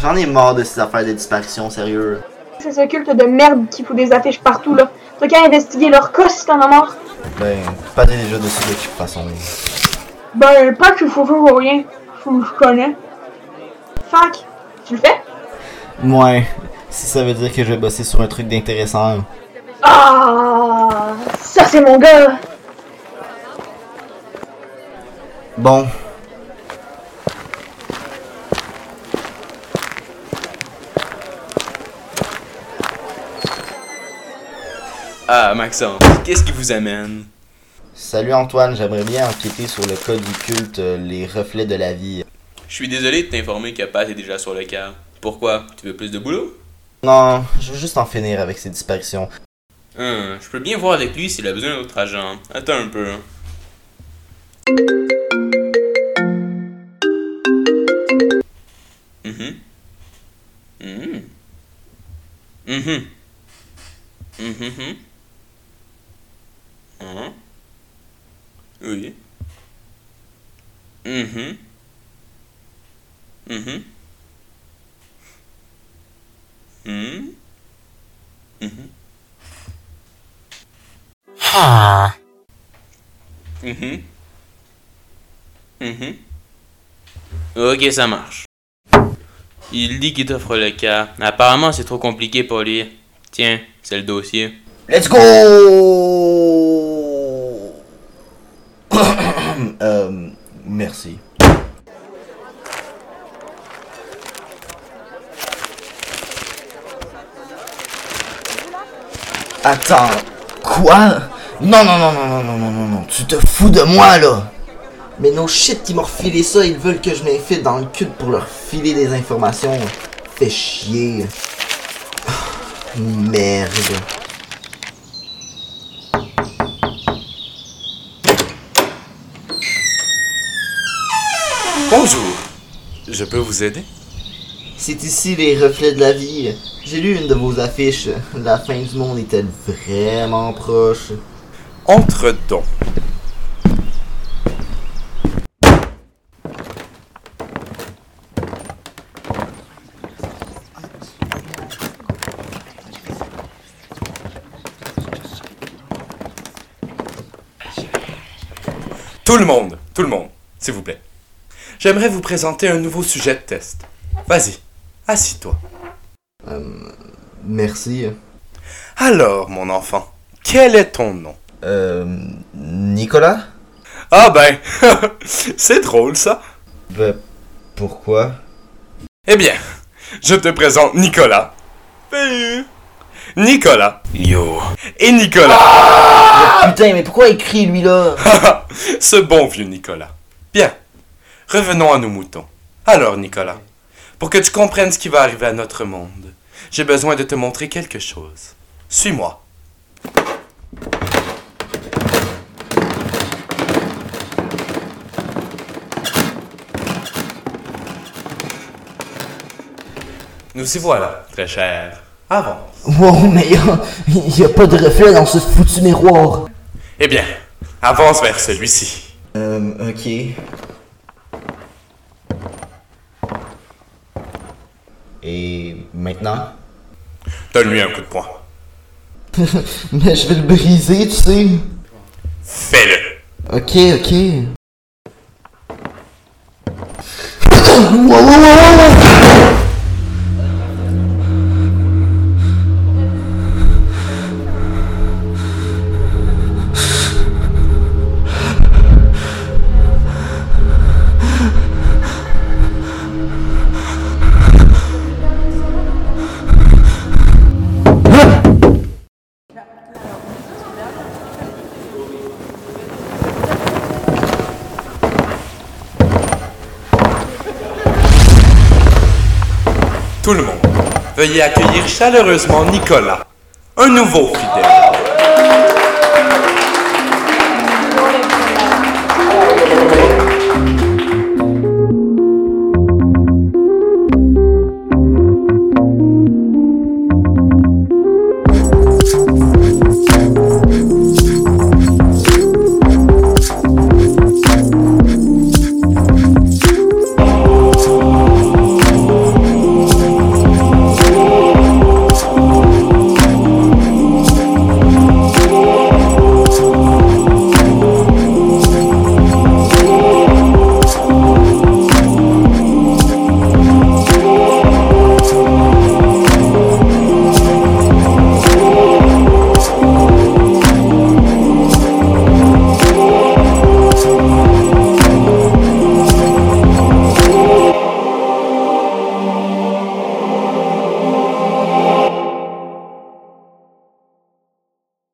J'en ai marre de ces affaires de disparition, sérieux. C'est ce culte de merde qui fout des affiches partout, là. T'as qu'à investiguer leur cas si t'en as marre. Ben, pas déjà dessus de toute façon. Ben, pas que faut faire rien. Faut que je connais. Fac, tu le fais? Ouais, si ça veut dire que je vais bosser sur un truc d'intéressant. Ah, ça c'est mon gars. Bon. Ah, Maxence, qu'est-ce qui vous amène? Salut Antoine, j'aimerais bien enquêter sur le cas du culte euh, Les Reflets de la Vie. Je suis désolé de t'informer que Pat est déjà sur le cas. Pourquoi? Tu veux plus de boulot? Non, je veux juste en finir avec ces disparitions. Hum, je peux bien voir avec lui s'il a besoin d'un autre agent. Attends un peu. Mhm. Mhm. Mhm. Mhm. Hein? Oui. Mhm. Mhm. Mhm. Mhm. Mhm. Mhm. Ok, ça marche. Il dit qu'il t'offre le cas. Apparemment, c'est trop compliqué pour lui. Tiens, c'est le dossier. Let's go! euh, merci. Attends, quoi? Non, non, non, non, non, non, non, non, non, tu te fous de moi, là! Mais no shit qui m'ont refilé ça, ils veulent que je m'infile dans le cul pour leur filer des informations. Fais chier. Merde. Bonjour. Je peux vous aider? C'est ici les reflets de la vie. J'ai lu une de vos affiches. La fin du monde était vraiment proche. Entre donc. Tout le monde, tout le monde, s'il vous plaît. J'aimerais vous présenter un nouveau sujet de test. Vas-y, assis-toi. Merci. Alors, mon enfant, quel est ton nom? Euh. Nicolas? Ah ben, c'est drôle ça. Ben, pourquoi? Eh bien, je te présente Nicolas. Salut. Nicolas. Yo. Et Nicolas. Putain, mais pourquoi écrit lui là? Ce bon vieux Nicolas. Bien. Revenons à nos moutons. Alors, Nicolas, pour que tu comprennes ce qui va arriver à notre monde, j'ai besoin de te montrer quelque chose. Suis-moi. Nous y voilà, très cher. Avance. Wow, mais y a, pas de reflet dans ce foutu miroir. Eh bien, avance vers celui-ci. Euh, ok. Et maintenant? Donne-lui un coup de poing. Mais je vais le briser, tu sais. Fais-le. Ok, ok. Tout le monde, veuillez accueillir chaleureusement Nicolas, un nouveau fidèle.